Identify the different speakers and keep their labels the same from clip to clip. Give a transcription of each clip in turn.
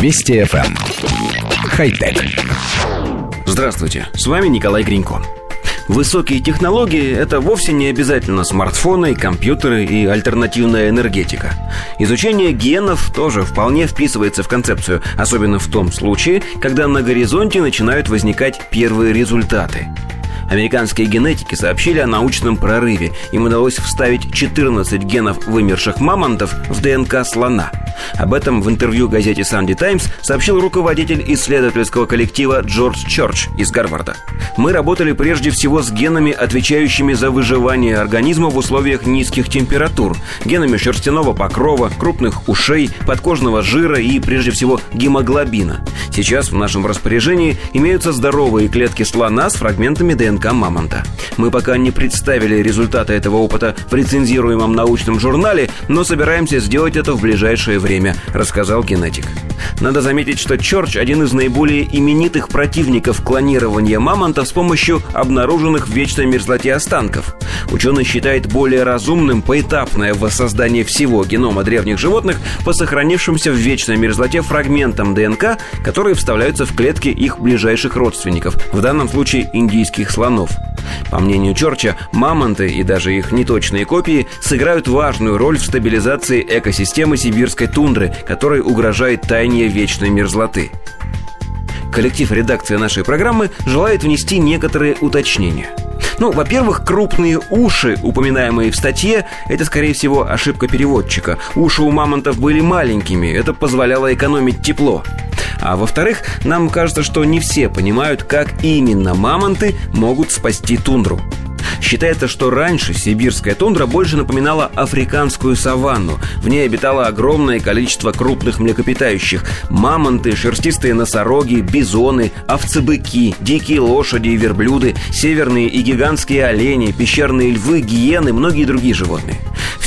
Speaker 1: Вести FM. Эм. Хай-тек.
Speaker 2: Здравствуйте, с вами Николай Гринько. Высокие технологии – это вовсе не обязательно смартфоны, компьютеры и альтернативная энергетика. Изучение генов тоже вполне вписывается в концепцию, особенно в том случае, когда на горизонте начинают возникать первые результаты – Американские генетики сообщили о научном прорыве. Им удалось вставить 14 генов вымерших мамонтов в ДНК слона. Об этом в интервью газете Sunday Times сообщил руководитель исследовательского коллектива Джордж Чорч из Гарварда. Мы работали прежде всего с генами, отвечающими за выживание организма в условиях низких температур, генами шерстяного покрова, крупных ушей, подкожного жира и, прежде всего, гемоглобина. Сейчас в нашем распоряжении имеются здоровые клетки слона с фрагментами ДНК мамонта. Мы пока не представили результаты этого опыта в рецензируемом научном журнале, но собираемся сделать это в ближайшее время, рассказал генетик. Надо заметить, что Чорч – один из наиболее именитых противников клонирования мамонтов с помощью обнаруженных в вечной мерзлоте останков. Ученый считает более разумным поэтапное воссоздание всего генома древних животных по сохранившимся в вечной мерзлоте фрагментам ДНК, которые вставляются в клетки их ближайших родственников, в данном случае индийских слонов. По мнению Чорча, мамонты и даже их неточные копии сыграют важную роль в стабилизации экосистемы сибирской тундры, которой угрожает таяние вечной мерзлоты. Коллектив редакции нашей программы желает внести некоторые уточнения – ну, во-первых, крупные уши, упоминаемые в статье, это, скорее всего, ошибка переводчика. Уши у мамонтов были маленькими, это позволяло экономить тепло. А во-вторых, нам кажется, что не все понимают, как именно мамонты могут спасти тундру. Считается, что раньше сибирская тундра больше напоминала африканскую саванну. В ней обитало огромное количество крупных млекопитающих. Мамонты, шерстистые носороги, бизоны, овцебыки, дикие лошади и верблюды, северные и гигантские олени, пещерные львы, гиены, многие другие животные.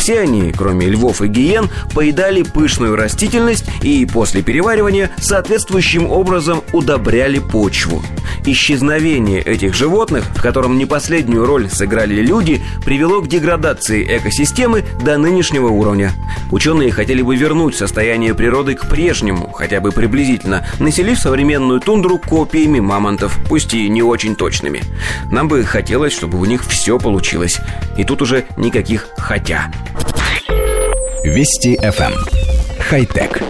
Speaker 2: Все они, кроме львов и гиен, поедали пышную растительность и после переваривания соответствующим образом удобряли почву. Исчезновение этих животных, в котором не последнюю роль сыграли люди, привело к деградации экосистемы до нынешнего уровня. Ученые хотели бы вернуть состояние природы к прежнему, хотя бы приблизительно, населив современную тундру копиями мамонтов, пусть и не очень точными. Нам бы хотелось, чтобы у них все получилось. И тут уже никаких «хотя».
Speaker 1: Вести FM. Эм. Хай-тек.